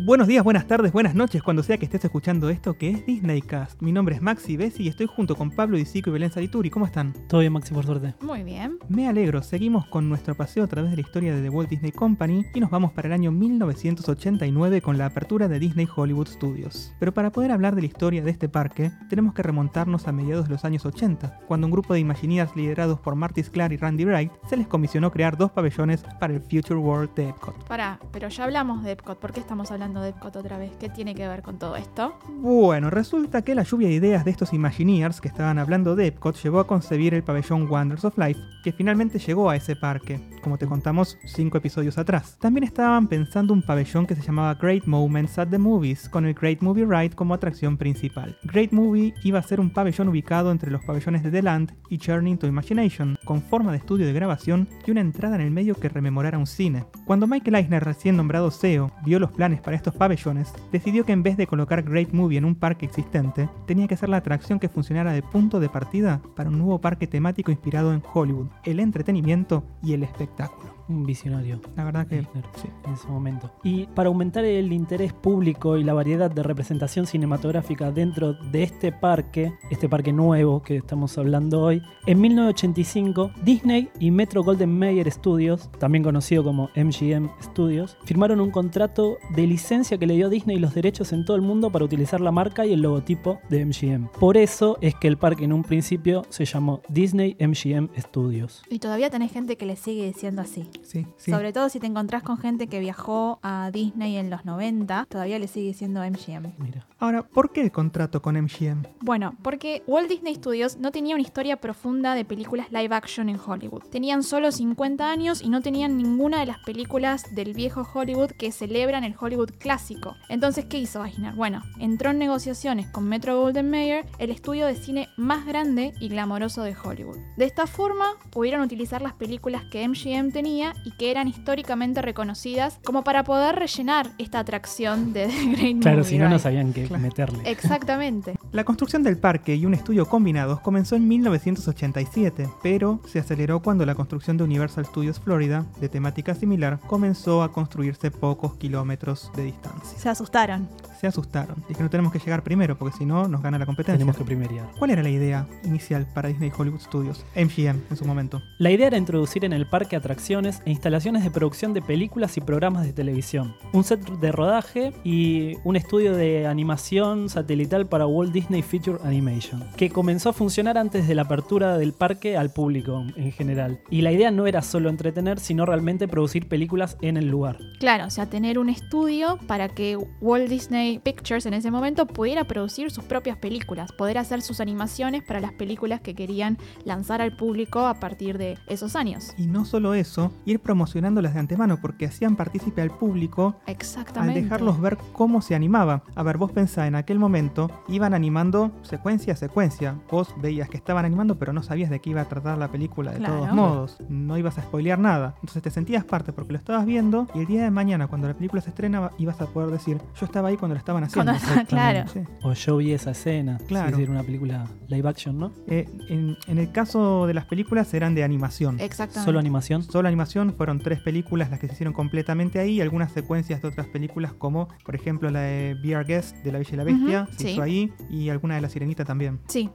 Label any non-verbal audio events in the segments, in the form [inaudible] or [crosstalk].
Buenos días, buenas tardes, buenas noches, cuando sea que estés escuchando esto que es Disneycast. Mi nombre es Maxi Bessi y estoy junto con Pablo Disico y Belén Salituri. ¿Cómo están? Todo bien, Maxi, por suerte. Muy bien. Me alegro, seguimos con nuestro paseo a través de la historia de The Walt Disney Company y nos vamos para el año 1989 con la apertura de Disney Hollywood Studios. Pero para poder hablar de la historia de este parque, tenemos que remontarnos a mediados de los años 80, cuando un grupo de Imagineers liderados por Marty Sklar y Randy Wright se les comisionó crear dos pabellones para el Future World de Epcot. Pará, pero ya hablamos de Epcot. ¿Por qué estamos hablando de Epcot otra vez? ¿Qué tiene que ver con todo esto? Bueno, resulta que la lluvia de ideas de estos Imagineers que estaban hablando de Epcot llevó a concebir el pabellón Wonders of Life, que finalmente llegó a ese parque, como te contamos cinco episodios atrás. También estaban pensando un pabellón que se llamaba Great Moments at the Movies, con el Great Movie Ride como atracción principal. Great Movie iba a ser un pabellón ubicado entre los pabellones de The Land y Journey to Imagination, con forma de estudio de grabación y una entrada en el medio que rememorara un cine. Cuando Michael Eisner, recién nombrado CEO, vio los planes para estos pabellones, decidió que en vez de colocar Great Movie en un parque existente, tenía que ser la atracción que funcionara de punto de partida para un nuevo parque temático inspirado en Hollywood, el entretenimiento y el espectáculo. Un visionario. La verdad que Eisner, sí. en ese momento. Y para aumentar el interés público y la variedad de representación cinematográfica dentro de este parque, este parque nuevo que estamos hablando hoy, en 1985 Disney y Metro Golden Mayer Studios, también conocido como MGM Studios, firmaron un contrato de licencia que le dio Disney los derechos en todo el mundo para utilizar la marca y el logotipo de MGM. Por eso es que el parque en un principio se llamó Disney MGM Studios. Y todavía tenés gente que le sigue diciendo así. Sí, sí. Sobre todo si te encontrás con gente que viajó a Disney en los 90, todavía le sigue diciendo MGM. Mira. Ahora, ¿por qué el contrato con MGM? Bueno, porque Walt Disney Studios no tenía una historia profunda de películas live action en Hollywood. Tenían solo 50 años y no tenían ninguna de las películas del viejo Hollywood que celebran el Hollywood clásico. Entonces, ¿qué hizo Eisner? Bueno, entró en negociaciones con Metro Golden Mayer, el estudio de cine más grande y glamoroso de Hollywood. De esta forma, pudieron utilizar las películas que MGM tenía y que eran históricamente reconocidas como para poder rellenar esta atracción de [laughs] The Great Claro, Movie si no, no sabían qué Claro. meterle. Exactamente. La construcción del parque y un estudio combinados comenzó en 1987, pero se aceleró cuando la construcción de Universal Studios Florida, de temática similar, comenzó a construirse pocos kilómetros de distancia. Se asustaron. Se asustaron. Y que no tenemos que llegar primero, porque si no, nos gana la competencia. Tenemos que primerear. ¿Cuál era la idea inicial para Disney Hollywood Studios? MGM en su momento. La idea era introducir en el parque atracciones e instalaciones de producción de películas y programas de televisión, un set de rodaje y un estudio de animación satelital para Walt Disney Feature Animation, que comenzó a funcionar antes de la apertura del parque al público en general. Y la idea no era solo entretener, sino realmente producir películas en el lugar. Claro, o sea, tener un estudio para que Walt Disney Pictures en ese momento pudiera producir sus propias películas, poder hacer sus animaciones para las películas que querían lanzar al público a partir de esos años. Y no solo eso, ir promocionándolas de antemano, porque hacían partícipe al público al dejarlos ver cómo se animaba. A ver, vos pensá, en aquel momento iban animando secuencia a secuencia. Vos veías que estaban animando, pero no sabías de qué iba a tratar la película de Claro. todos modos. No ibas a spoilear nada. Entonces te sentías parte porque lo estabas viendo y el día de mañana, cuando la película se estrena, ibas a poder decir, yo estaba ahí cuando estaban haciendo. Cuando claro. Sí. O yo vi esa escena, Claro. es decir, una película live action, ¿no? Eh, en, en el caso de las películas eran de animación. Exactamente. Solo animación. Solo animación fueron tres películas las que se hicieron completamente ahí y algunas secuencias de otras películas como por ejemplo la de Be Our Guest de La Bella y la Bestia Ujú, se sí. hizo ahí y alguna de La Sirenita también. Sí,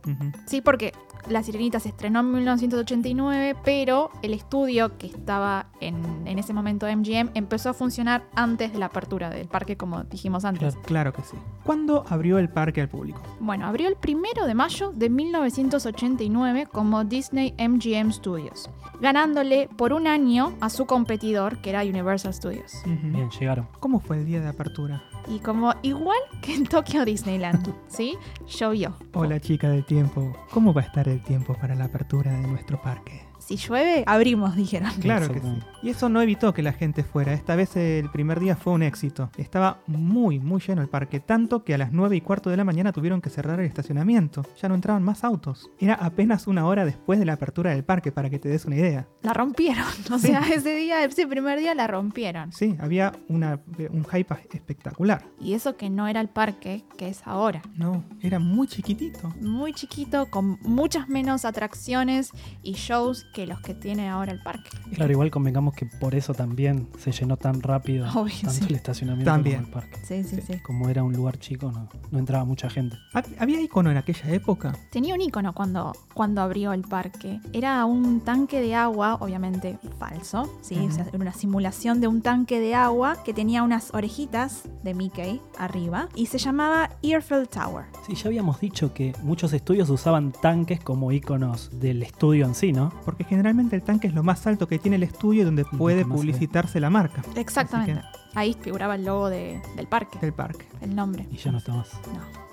sí, porque La Sirenita se estrenó en 1989, pero el estudio que estaba en, en ese momento MGM empezó a funcionar antes de la apertura del parque, como dijimos antes. Claro. Claro que sí. ¿Cuándo abrió el parque al público? Bueno, abrió el primero de mayo de 1989 como Disney MGM Studios, ganándole por un año a su competidor, que era Universal Studios. Ujú. Bien, llegaron. ¿Cómo fue el día de apertura? Y como igual que en Tokyo Disneyland, [laughs] ¿sí? Llovió. Hola chica del tiempo, ¿cómo va a estar el tiempo para la apertura de nuestro parque? Si llueve, abrimos, dijeron. Claro que sí. Y eso no evitó que la gente fuera. Esta vez el primer día fue un éxito. Estaba muy, muy lleno el parque. Tanto que a las 9 y cuarto de la mañana tuvieron que cerrar el estacionamiento. Ya no entraban más autos. Era apenas una hora después de la apertura del parque, para que te des una idea. La rompieron. [laughs] O Sí. sea, ese día, ese primer día la rompieron. Sí, había una, un hype espectacular. Y eso que no era el parque que es ahora. No, era muy chiquitito. Muy chiquito, con muchas menos atracciones y shows que los que tiene ahora el parque. Claro, igual convengamos que por eso también se llenó tan rápido Obvio, tanto sí. el estacionamiento También. como el parque. Sí, sí, sí. Como era un lugar chico, no, no entraba mucha gente. ¿Hab- ¿Había icono en aquella época? Tenía un icono cuando, cuando abrió el parque. Era un tanque de agua, obviamente falso, ¿sí? O sea, era una simulación de un tanque de agua que tenía unas orejitas de Mickey arriba y se llamaba Earfield Tower. Sí, ya habíamos dicho que muchos estudios usaban tanques como iconos del estudio en sí, ¿no? Porque generalmente el tanque es lo más alto que tiene el estudio y donde puede publicitarse la marca Exactamente. Ahí figuraba el logo de- del parque, del parque. el nombre. Y ya no está más. No.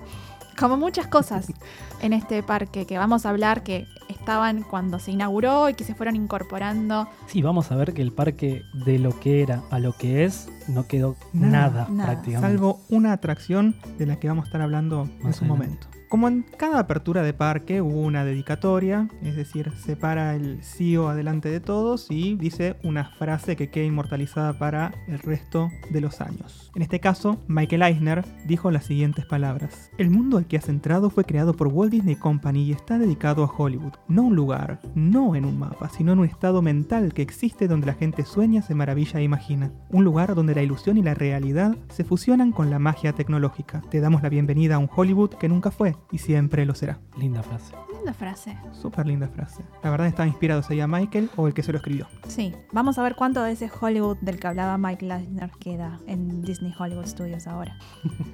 Como muchas cosas en este parque que vamos a hablar que estaban cuando se inauguró y que se fueron incorporando. Sí, vamos a ver que el parque de lo que era a lo que es no quedó Nada, nada, nada. prácticamente. Salvo una atracción de la que vamos a estar hablando en su adelante. momento. Como en cada apertura de parque hubo una dedicatoria, es decir, se para el CEO adelante de todos y dice una frase que queda inmortalizada para el resto de los años. En este caso, Michael Eisner dijo las siguientes palabras. El mundo al que has entrado fue creado por Walt Disney Company y está dedicado a Hollywood. No un lugar, no en un mapa, sino en un estado mental que existe donde la gente sueña, se maravilla e imagina. Un lugar donde la ilusión y la realidad se fusionan con la magia tecnológica. Te damos la bienvenida a un Hollywood que nunca fue y siempre lo será. Linda frase. Linda frase. Súper linda frase. La verdad estaba inspirado sería Michael o el que se lo escribió. Sí, vamos a ver cuánto de ese Hollywood del que hablaba Mike Eisner queda en Disney Hollywood Studios ahora.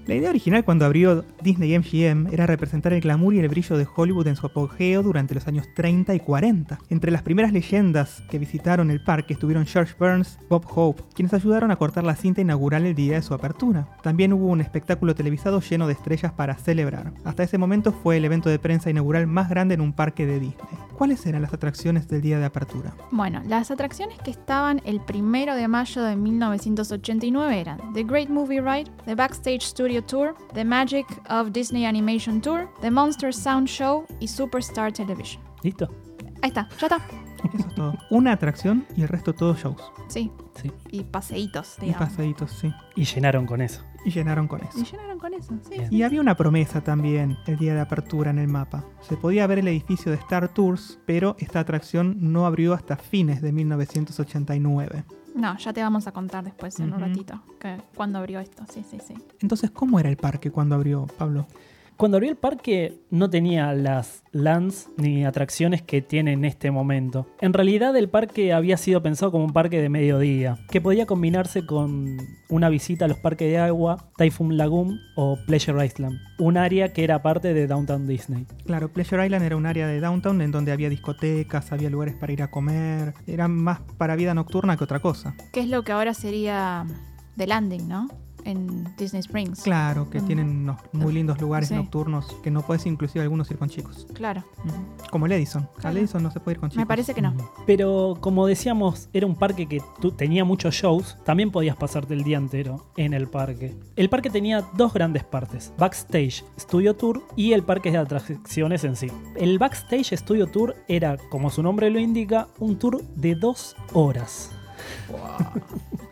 La idea original cuando abrió Disney MGM era representar el glamour y el brillo de Hollywood en su apogeo durante los años 30 y 40. Entre las primeras leyendas que visitaron el parque estuvieron George Burns, Bob Hope, quienes ayudaron a cortar la cinta inaugural el día de su apertura. También hubo un espectáculo televisado lleno de estrellas para celebrar. Hasta ese momento fue el evento de prensa inaugural más grande en un parque de Disney. ¿Cuáles eran las atracciones del día de apertura? Bueno, las atracciones que estaban el primero de mayo de 1989 eran The Great Movie Ride, The Backstage Studio Tour, The Magic of Disney Animation Tour, The Monster Sound Show y Superstar Television. ¿Listo? Ahí está, ya está. Eso es todo. Una atracción y el resto todos shows. Sí, Sí. y paseitos, Y digamos. pasaditos, sí. Y llenaron con eso. Y llenaron con eso. Y llenaron con eso, sí. Bien. Y había una promesa también el día de apertura en el mapa. Se podía ver el edificio de Star Tours, pero esta atracción no abrió hasta fines de 1989. No, ya te vamos a contar después en un Ujú. ratito que, cuándo abrió esto. Sí, sí, sí. Entonces, ¿cómo era el parque cuando abrió, Pablo? Cuando abrió el parque no tenía las lands ni atracciones que tiene en este momento. En realidad el parque había sido pensado como un parque de mediodía, que podía combinarse con una visita a los parques de agua, Typhoon Lagoon o Pleasure Island, un área que era parte de Downtown Disney. Claro, Pleasure Island era un área de downtown en donde había discotecas, había lugares para ir a comer. Era más para vida nocturna que otra cosa. Que es lo que ahora sería The Landing, ¿no? En Disney Springs. Claro, que Mm. tienen unos muy lindos lugares Sí. nocturnos que no puedes inclusive algunos ir con chicos. Claro. Como el Edison. Al. Edison no se puede ir con chicos. Me parece que no. Pero como decíamos, era un parque que tu- tenía muchos shows, también podías pasarte el día entero en el parque. El parque tenía dos grandes partes, Backstage Studio Tour y el parque de atracciones en sí. El Backstage Studio Tour era, como su nombre lo indica, un tour de dos horas.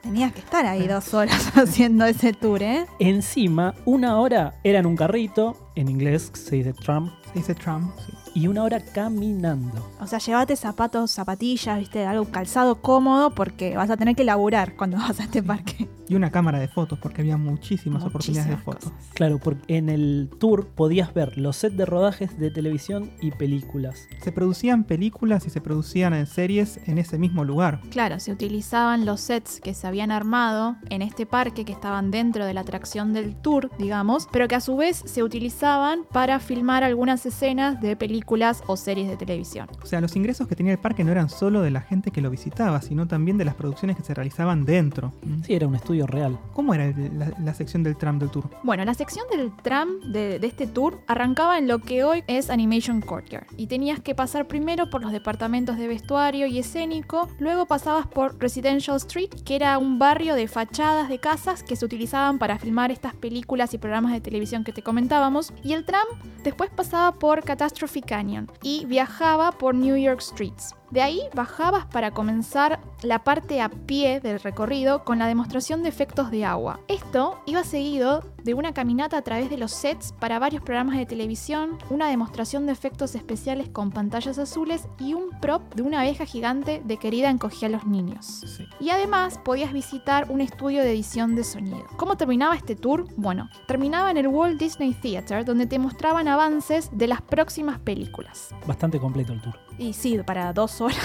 Tenías que estar ahí dos horas [laughs] haciendo ese tour, ¿eh? Encima, una hora era en un carrito, en inglés se dice tram, Se dice Trump, sí. y una hora caminando. O sea, llévate zapatos, zapatillas, viste, algo calzado cómodo porque vas a tener que laburar cuando [laughs] vas a este parque. Y una cámara de fotos, porque había muchísimas, oportunidades de fotos. cosas. Claro, porque en el tour podías ver los sets de rodajes de televisión y películas. Se producían películas y se producían en series en ese mismo lugar. Claro, se utilizaban los sets que se habían armado en este parque que estaban dentro de la atracción del tour, digamos, pero que a su vez se utilizaban para filmar algunas escenas de películas o series de televisión. O sea, los ingresos que tenía el parque no eran solo de la gente que lo visitaba, sino también de las producciones que se realizaban dentro. Sí, era un estudio real. ¿Cómo era la sección del tram del tour? Bueno, la sección del tram de, de este tour arrancaba en lo que hoy es Animation Courtyard y tenías que pasar primero por los departamentos de vestuario y escénico, luego pasabas por Residential Street, que era un barrio de fachadas de casas que se utilizaban para filmar estas películas y programas de televisión que te comentábamos, y el tram después pasaba por Catastrophe Canyon y viajaba por New York Streets. De ahí bajabas para comenzar la parte a pie del recorrido con la demostración de efectos de agua. Esto iba seguido de una caminata a través de los sets para varios programas de televisión, una demostración de efectos especiales con pantallas azules y un prop de una abeja gigante de querida encogía a los niños. Sí. Y además podías visitar un estudio de edición de sonido. ¿Cómo terminaba este tour? Bueno, terminaba en el Walt Disney Theater, donde te mostraban avances de las próximas películas. Bastante completo el tour. Y sí, para dos horas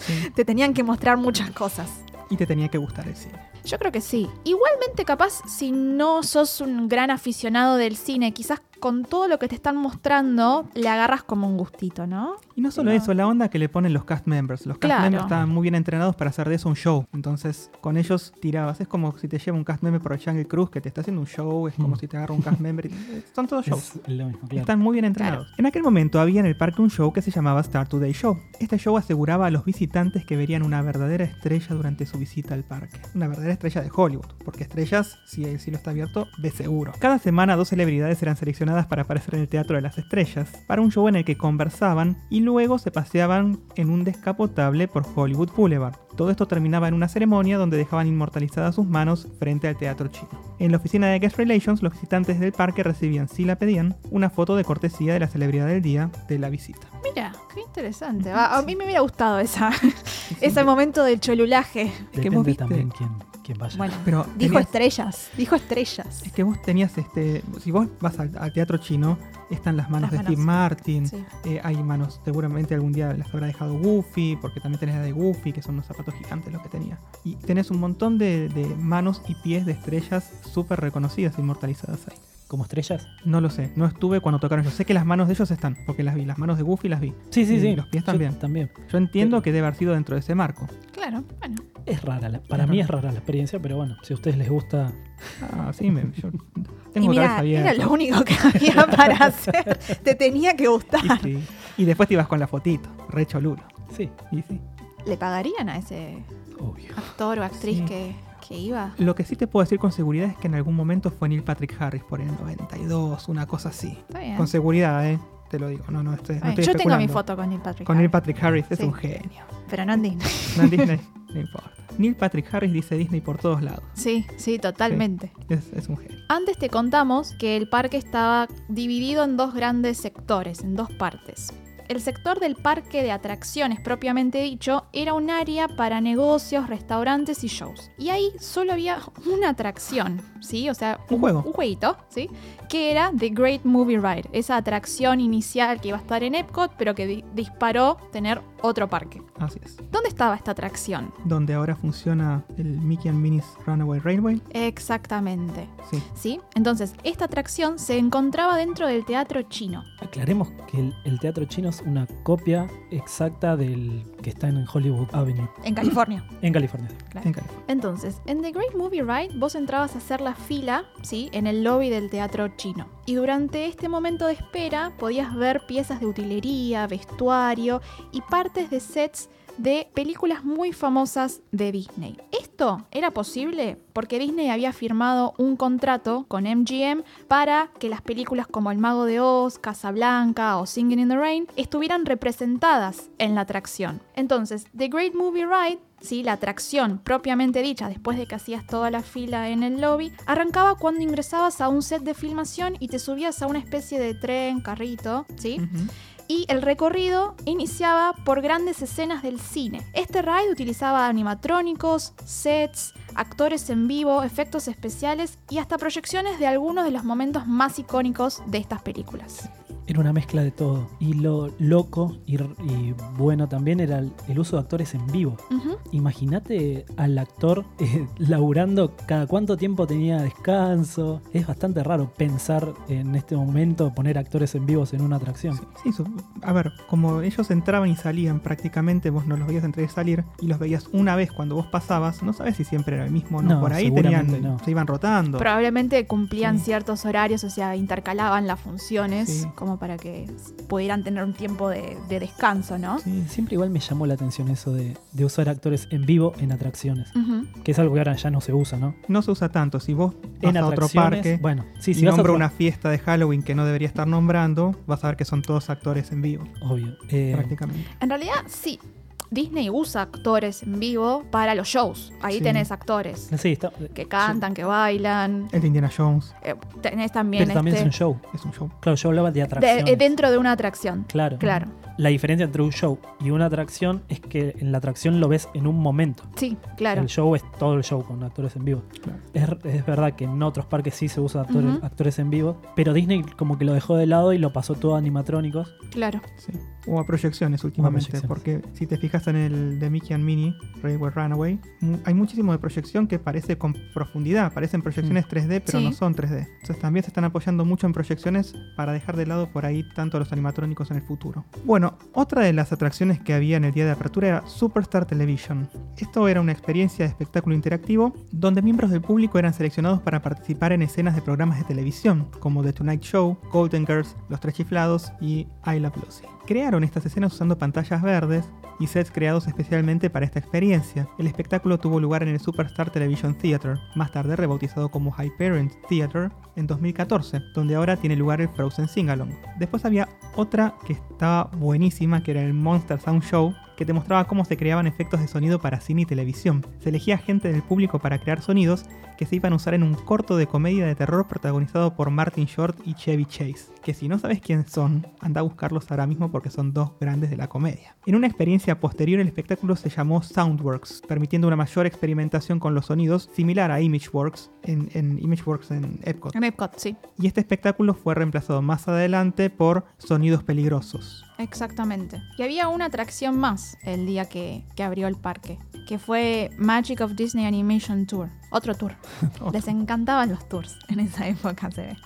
Sí. [laughs] te tenían que mostrar muchas cosas. Y te tenía que gustar el cine. Yo creo que sí. Igualmente capaz si no sos un gran aficionado del cine, quizás con todo lo que te están mostrando le agarras como un gustito, ¿no? Y no solo No. eso, la onda que le ponen los cast members. Los cast Claro. members estaban muy bien entrenados para hacer de eso un show. Entonces, con ellos tirabas. Es como si te lleva un cast member por Jungle Cruise que te está haciendo un show. Es como Mm. si te agarra un cast [laughs] member. y- Son todos shows. Es lo mismo, claro. Están muy bien entrenados. En aquel momento había en el parque un show que se llamaba Star Today Show. Este show aseguraba a los visitantes que verían una verdadera estrella durante su visita al parque. Una verdadera estrella de Hollywood, porque estrellas, si el cielo está abierto, de seguro. Cada semana dos celebridades eran seleccionadas para aparecer en el Teatro de las Estrellas, para un show en el que conversaban y luego se paseaban en un descapotable por Hollywood Boulevard. Todo esto terminaba en una ceremonia donde dejaban inmortalizadas sus manos frente al teatro chino. En la oficina de Guest Relations, los visitantes del parque recibían, si la pedían, una foto de cortesía de la celebridad del día de la visita. Mira, qué interesante. Va, a mí me hubiera gustado esa, ese momento del cholulaje. que también quién, quién vaya. Bueno, Pero dijo tenías- estrellas, dijo estrellas. Es que vos tenías este. Si vos vas al, al teatro chino, están las manos Las de manos. Steve Martin. Sí. eh, hay manos, seguramente algún día las habrá dejado Goofy, porque también tenés la de Goofy, que son unos zapatos gigantes lo que tenía. Y tenés un montón de, de manos y pies de estrellas súper reconocidas, inmortalizadas ahí. ¿Como estrellas? No lo sé, no estuve cuando tocaron. Yo sé que las manos de ellos están, porque las vi. Las manos de Goofy las vi. Sí, sí, Y sí. los pies Yo también. también. Yo entiendo Pero- que debe haber sido dentro de ese marco. Claro, bueno. Es rara. la- para Es mí rara. es rara la experiencia, pero bueno, si a ustedes les gusta. Ah, sí, me, yo Y tengo cabeza abierta. era lo único que había [laughs] para hacer. Te tenía que gustar. Y, sí. Y después te ibas con la fotito, re cholulo. Sí, Y sí. ¿Le pagarían a ese obvio. actor o actriz Sí. que, que iba? Lo que sí te puedo decir con seguridad es que en algún momento fue Neil Patrick Harris por el 92, una cosa así. Está bien. Con seguridad, ¿eh? Te lo digo, no, no, estoy, no estoy Yo tengo mi foto con Neil Patrick. Con Neil Patrick Harris, es Sí. un genio. Pero no en Disney. No en Disney, [laughs] no importa. Neil Patrick Harris dice Disney por todos lados. Sí, sí, totalmente. Es, es un genio. Antes te contamos que el parque estaba dividido en dos grandes sectores, en dos partes. El sector del parque de atracciones propiamente dicho era un área para negocios, restaurantes y shows. Y ahí solo había una atracción, ¿sí? O sea, Un juego. Un jueguito, ¿sí? Que era The Great Movie Ride, esa atracción inicial que iba a estar en Epcot, pero que di- disparó tener otro parque. Así es. ¿Dónde estaba esta atracción? Donde ahora funciona el Mickey and Minnie's Runaway Railway. Exactamente. Sí. ¿Sí? Entonces, esta atracción se encontraba dentro del teatro chino. Aclaremos que el, el teatro chino es una copia exacta del que está en Hollywood Avenue, En California. [clears throat] en California. sí. Claro. En California. Entonces, en The Great Movie Ride, vos entrabas a hacer la fila, ¿sí? En el lobby del teatro chino. Y durante este momento de espera podías ver piezas de utilería, vestuario y de sets de películas muy famosas de Disney. Esto era posible porque Disney había firmado un contrato con MGM para que las películas como El Mago de Oz, Casablanca o Singing in the Rain estuvieran representadas en la atracción. Entonces, The Great Movie Ride ¿sí? la atracción propiamente dicha, después de que hacías toda la fila en el lobby, arrancaba cuando ingresabas a un set de filmación y te subías a una especie de tren, carrito, ¿sí? Y el recorrido iniciaba por grandes escenas del cine. Este ride utilizaba animatrónicos, sets, actores en vivo, efectos especiales y hasta proyecciones de algunos de los momentos más icónicos de estas películas. Era una mezcla de todo. Y lo loco y, y bueno también era el, el uso de actores en vivo. Ujú. Imagínate al actor eh, [laughs] laburando cada cuánto tiempo tenía descanso. Es bastante raro pensar en este momento poner actores en vivos en una atracción. Sí, su- a ver, como ellos entraban y salían prácticamente, vos no los veías entrar y salir, y los veías una vez cuando vos pasabas, no sabes si siempre era el mismo o no. No, Por ahí tenían, no. se iban rotando. Probablemente cumplían Sí. ciertos horarios, o sea, intercalaban las funciones Sí. como para que pudieran tener un tiempo de, de descanso, ¿no? Sí, Siempre igual me llamó la atención eso de, de usar actores en vivo en atracciones. Que es algo que ahora ya no se usa, ¿no? No se usa tanto. Si vos vas En a otro parque Bueno, sí, y si vas a nombra otro- una fiesta de Halloween que no debería estar nombrando, vas a ver que son todos actores en vivo, Obvio. Eh, prácticamente. En realidad, sí. Disney usa actores en vivo para los shows. Ahí Sí. tenés actores Sí, está, que cantan, que bailan. El de Indiana Jones Eh, tenés también pero también es este un show. es un show. Claro, yo hablaba de eh, dentro de una atracción. Claro. Claro. La diferencia entre un show y una atracción es que en la atracción lo ves en un momento. Sí, claro. El show es todo el show con actores en vivo. Claro. Es, es verdad que en otros parques sí se usa actores, actores en vivo, pero Disney como que lo dejó de lado y lo pasó todo a animatrónicos. Claro. Sí. O a proyecciones últimamente, proyecciones. porque si te fijas en el de Mickey and Minnie, Railway Runaway, hay muchísimo de proyección que parece con profundidad, parecen proyecciones 3D, pero Sí. no son 3D. Entonces también se están apoyando mucho en proyecciones para dejar de lado por ahí tanto a los animatrónicos en el futuro. Bueno, otra de las atracciones que había en el día de apertura era Superstar Television. Esto era una experiencia de espectáculo interactivo donde miembros del público eran seleccionados para participar en escenas de programas de televisión, como The Tonight Show, Golden Girls, Los Tres Chiflados y I Love Lucy. Crearon estas escenas usando pantallas verdes y sets creados especialmente para esta experiencia. El espectáculo tuvo lugar en el Superstar Television Theater, más tarde rebautizado como Hyperion Theater, en 2014, donde ahora tiene lugar el Frozen Singalong. Después había otra que estaba buenísima, que era el Monster Sound Show, que te mostraba cómo se creaban efectos de sonido para cine y televisión. Se elegía gente del público para crear sonidos que se iban a usar en un corto de comedia de terror protagonizado por Martin Short y Chevy Chase, que si no sabes quiénes son, anda a buscarlos ahora mismo porque son dos grandes de la comedia. En una experiencia posterior el espectáculo se llamó Soundworks, permitiendo una mayor experimentación con los sonidos, similar a Imageworks en, en Imageworks en Epcot. En Epcot, sí. Y este espectáculo fue reemplazado más adelante por Sonidos Peligrosos. Exactamente. Y había una atracción más el día que, que abrió el parque, que fue Magic of Disney Animation Tour. Otro tour. [laughs] Otro. Les encantaban los tours en esa época, se ve.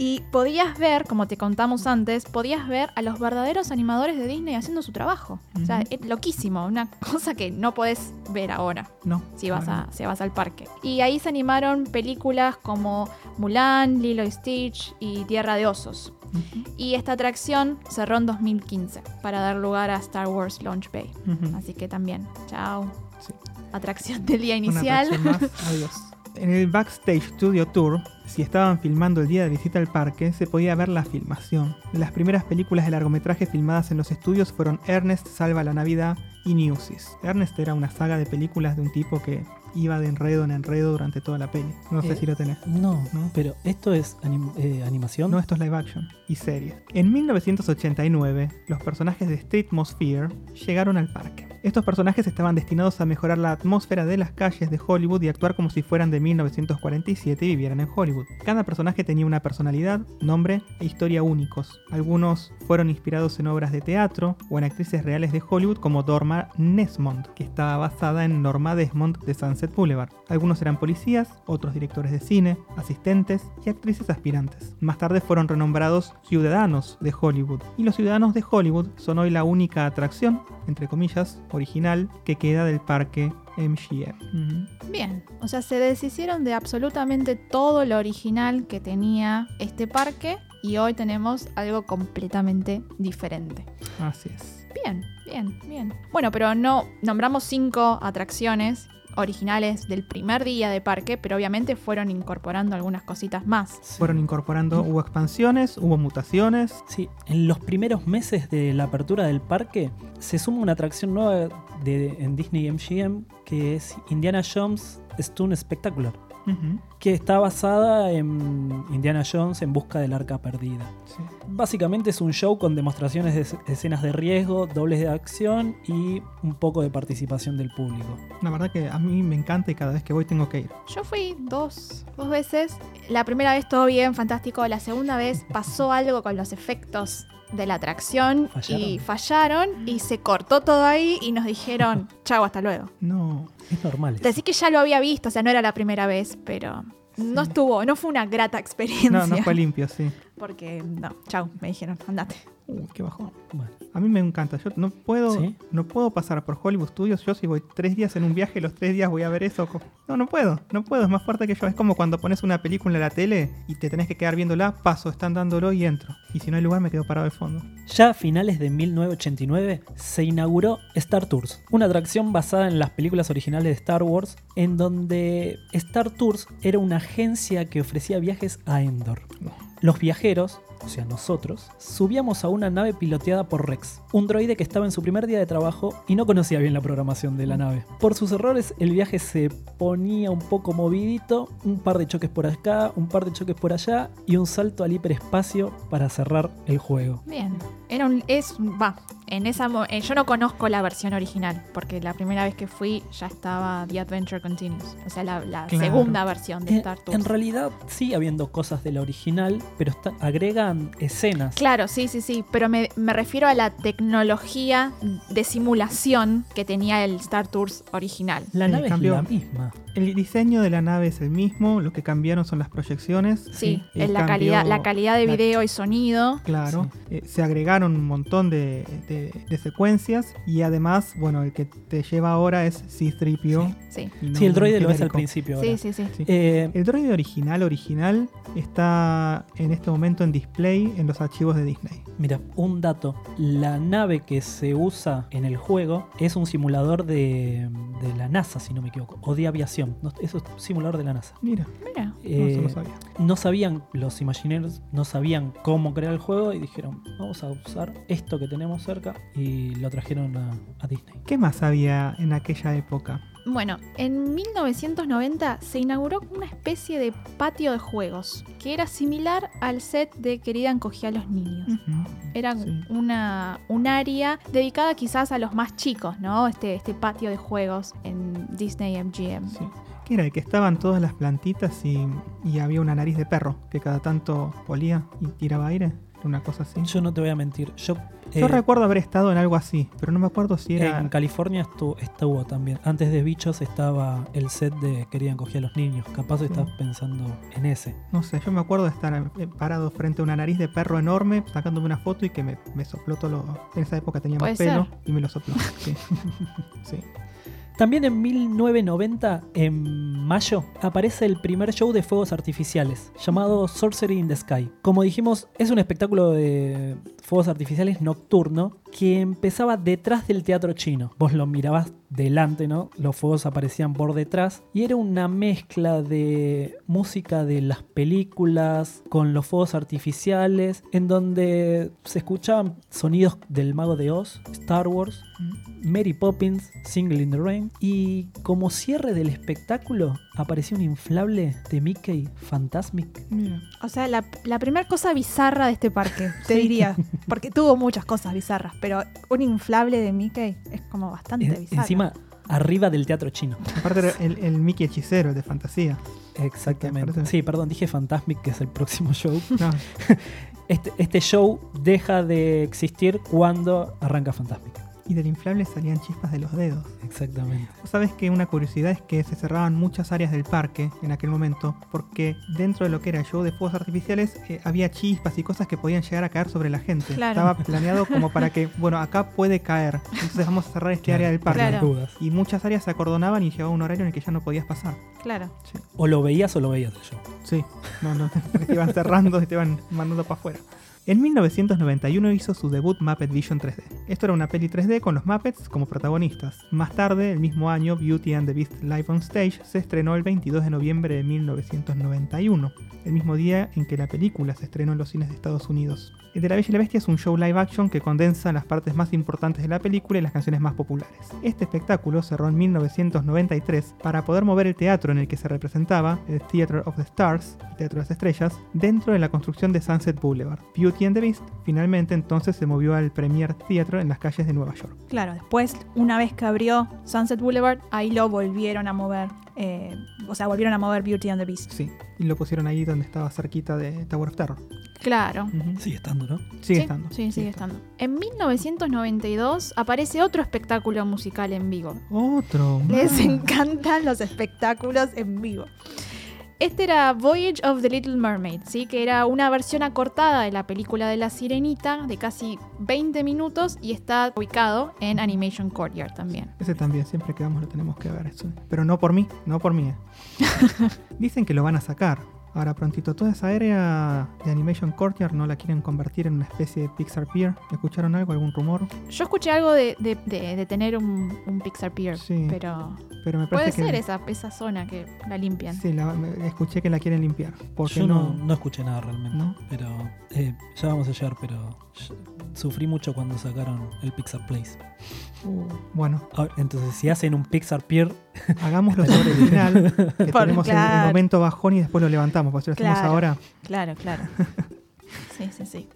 Y podías ver, como te contamos antes, podías ver a los verdaderos animadores de Disney haciendo su trabajo. O sea, es loquísimo, una [laughs] cosa que no podés ver ahora No. si vas, a, si vas al parque. Y ahí se animaron películas como Mulan, Lilo y Stitch y Tierra de Osos. Y esta atracción cerró en 2015 para dar lugar a Star Wars Launch Bay. Así que también, chao. Sí. Atracción del día Una inicial. atracción más, [laughs] adiós. En el Backstage Studio Tour, si estaban filmando el día de visita al parque, se podía ver la filmación. Las primeras películas de largometraje filmadas en los estudios fueron Ernest Salva la Navidad y Newsies. Ernest era una saga de películas de un tipo que iba de enredo en enredo durante toda la peli. No sé Eh, si lo tenés. No, ¿No? pero esto es anim- eh, animación. No, esto es live action y serie. En 1989, los personajes de Streetmosphere llegaron al parque. Estos personajes estaban destinados a mejorar la atmósfera de las calles de Hollywood y actuar como si fueran de 1947 y vivieran en Hollywood. Cada personaje tenía una personalidad, nombre e historia únicos. Algunos fueron inspirados en obras de teatro o en actrices reales de Hollywood como Dorma Nesmond, que estaba basada en Norma Desmond de Sunset Boulevard. Algunos eran policías, otros directores de cine, asistentes y actrices aspirantes. Más tarde fueron renombrados ciudadanos de Hollywood. Y los ciudadanos de Hollywood son hoy la única atracción, entre comillas, original que queda del parque MGM. Bien, o sea, se deshicieron de absolutamente todo lo original que tenía este parque y hoy tenemos algo completamente diferente. Así es. Bien, bien, bien. Bueno, pero no nombramos cinco atracciones originales del primer día de parque, pero obviamente fueron incorporando algunas cositas más. Sí. Fueron incorporando, hubo expansiones, hubo mutaciones. Sí, en los primeros meses de la apertura del parque se suma una atracción nueva de, en Disney MGM que es Indiana Jones Stone Spectacular, Que está basada en Indiana Jones en busca del arca perdida. Sí. Básicamente es un show con demostraciones de es- escenas de riesgo, dobles de acción y un poco de participación del público. La verdad que a mí me encanta y cada vez que voy tengo que ir. Yo fui dos, dos veces. La primera vez todo bien, fantástico. La segunda vez pasó algo con los efectos de la atracción y ¿Fallaron? y se cortó todo ahí y nos dijeron, [laughs] chau, hasta luego. No. Es normal. Decir que ya lo había visto, o sea, no era la primera vez, pero no estuvo, no fue una grata experiencia. No, no fue limpio, sí. Porque, no, chau, me dijeron, andate. Uy, qué bajón. Bueno, A mí me encanta. Yo no puedo, ¿Sí? no puedo pasar por Hollywood Studios. Yo si voy tres días en un viaje, los tres días voy a ver eso. No, no puedo. No puedo. Es más fuerte que yo. Es como cuando pones una película en la tele y te tenés que quedar viéndola. Paso, están dándolo y entro. Y si no hay lugar, me quedo parado de fondo. Ya a finales de 1989 se inauguró Star Tours, una atracción basada en las películas originales de Star Wars, en donde Star Tours era una agencia que ofrecía viajes a Endor. Los viajeros o sea nosotros, subíamos a una nave piloteada por Rex, un droide que estaba en su primer día de trabajo y no conocía bien la programación de la nave. Por sus errores el viaje se ponía un poco movidito, un par de choques por acá, un par de choques por allá y un salto al hiperespacio para cerrar el juego. Bien. Era un. Es. Va. En esa. eh, yo no conozco la versión original. Porque la primera vez que fui ya estaba The Adventure Continues. O sea, la, la Claro. segunda versión de Star Tours. en realidad sigue habiendo cosas de la original, pero está- escenas. Claro, sí, sí, sí. Pero me, me refiero a la tecnología de simulación que tenía el Star Tours original. La nave cambió. es la misma. El diseño de la nave es el mismo, lo que cambiaron son las proyecciones. Sí, es la calidad, la calidad de la- video y sonido. Claro, eh, se agregaron un montón de, de- de secuencias y además, bueno, el que te lleva ahora es C-3PO. Sí, no sí, el droide lo ves al principio. ahora. sí, sí, sí. Sí. Eh, El droide original, original, está en este momento en display en los archivos de Disney. Mira, un dato. La nave que se usa en el juego es un simulador de, de la NASA, si no me equivoco, o de aviación. No, eso es simulador de la NASA. Mira, Eh, se lo sabía. no sabían, los Imagineers no sabían cómo crear el juego y dijeron, vamos a usar esto que tenemos cerca y lo trajeron a, a Disney. ¿Qué más había en aquella época? Bueno, en 1990 se inauguró una especie de patio de juegos que era similar al set de Querida encogía a los niños. Era Sí. una, un área dedicada quizás a los más chicos, ¿no? Este, este patio de juegos en Disney MGM. Sí. ¿Qué era? El que estaban todas las plantitas y, y había una nariz de perro que cada tanto polía y tiraba aire. Una cosa así. Yo no te voy a mentir, yo, Yo eh, recuerdo haber estado en algo así, pero no me acuerdo si era. en California estuvo, estuvo también. Antes de Bichos estaba el set de Querían coger a los niños. Capaz Sí. estás pensando en ese. No sé, yo me acuerdo de estar eh, parado frente a una nariz de perro enorme, sacándome una foto y que me, me sopló todo lo. En esa época tenía más pelo ser. y me lo sopló. Sí. [laughs] sí. También en 1990, en mayo, aparece el primer show de fuegos artificiales, llamado Sorcery in the Sky. Como dijimos, es un espectáculo de fuegos artificiales nocturno que empezaba detrás del teatro chino. Vos lo mirabas delante, ¿no? Los fuegos aparecían por detrás y era una mezcla de música de las películas con los fuegos artificiales, en donde se escuchaban sonidos del Mago de Oz, Star Wars, Mary Poppins, Single in the Rain. Y como cierre del espectáculo apareció un inflable de Mickey Fantasmic. Mira. O sea, la, la primera cosa bizarra de este parque, [laughs] te Sí. diría. [laughs] Porque tuvo muchas cosas bizarras, pero un inflable de Mickey es como bastante En- bizarro. encima, arriba del teatro chino. Aparte era el, el Mickey hechicero, el de fantasía. Exactamente. Sí, perdón, dije Fantasmic, que es el próximo show. No, [laughs] Este, este show deja de existir cuando arranca Fantasmic. Y del inflable salían chispas de los dedos. Exactamente. Vos sabés que una curiosidad es que se cerraban muchas áreas del parque en aquel momento, porque dentro de lo que era el show de fuegos artificiales eh, había chispas y cosas que podían llegar a caer sobre la gente. Claro. Estaba planeado [laughs] como para que, bueno, acá puede caer, entonces vamos a cerrar este área del parque. Claro. dudas. Y muchas áreas se acordonaban y llegaba un horario en el que ya no podías pasar. Claro. Sí, O lo veías o lo veías show. sí. no, no, [laughs] te iban cerrando y te iban mandando para afuera. En 1991 hizo su debut Muppet Vision 3D. Esto era una peli 3D con los Muppets como protagonistas. Más tarde, el mismo año, Beauty and the Beast Live on Stage se estrenó el 22 de noviembre de 1991, el mismo día en que la película se estrenó en los cines de Estados Unidos. El de La Bella y la Bestia es un show live action que condensa las partes más importantes de la película y las canciones más populares. Este espectáculo cerró en 1993 para poder mover el teatro en el que se representaba, el Theatre of the Stars, Teatro de las Estrellas, dentro de la construcción de Sunset Boulevard. Beauty and the Beast finalmente entonces se movió al Premier Theatre en las calles de Nueva York. Claro, después, una vez que abrió Sunset Boulevard, ahí lo volvieron a mover. eh, o sea, volvieron a mover Beauty and the Beast. Sí, y lo pusieron ahí donde estaba cerquita de Tower of Terror. Claro. Ujú. Sigue estando, ¿no? Sigue Sí, estando. Sí, sigue estando. En 1992 aparece otro espectáculo musical en vivo. Otro. Les más. encantan los espectáculos en vivo. Este era Voyage of the Little Mermaid, ¿sí? que era una versión acortada de la película de La Sirenita de casi 20 minutos y está ubicado en Animation Courtyard también. Ese también, siempre que vamos lo tenemos que ver. Eso. Pero no por mí, no por mí. [laughs] Dicen que lo van a sacar Ahora prontito, toda esa área de Animation Courtyard no la quieren convertir en una especie de Pixar Pier. ¿Escucharon algo, algún rumor? Yo escuché algo de, de- de- de tener un, un Pixar Pier, Sí. pero Pero me puede parece ser que... esa, esa zona que la limpian. Sí, la- escuché que la quieren limpiar. Porque Yo no, no... no escuché nada realmente. ¿No? Pero eh, ya vamos a llegar, pero sufrí mucho cuando sacaron el Pixar Place. Uh, bueno, Ahora, entonces, si hacen un Pixar Pier, [laughs] hagámoslo [laughs] sobre el final. Que Por- tenemos el- momento bajón y después lo levantamos. Porque si lo hacemos Claro. ahora... Claro, claro. [laughs] Sí, sí, sí.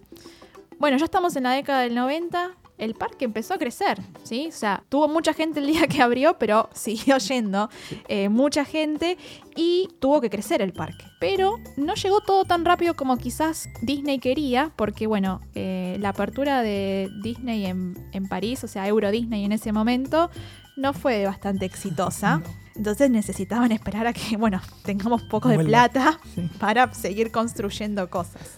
Bueno, ya estamos en la década del 90. El parque empezó a crecer, ¿sí? O sea, tuvo mucha gente el día que abrió, pero [laughs] siguió yendo eh, mucha gente y tuvo que crecer el parque. Pero no llegó todo tan rápido como quizás Disney quería, porque bueno, eh, la apertura de Disney en, en París, o sea, Euro Disney en ese momento, no fue bastante exitosa. Entonces necesitaban esperar a que, bueno, tengamos poco de plata Sí. para seguir construyendo cosas.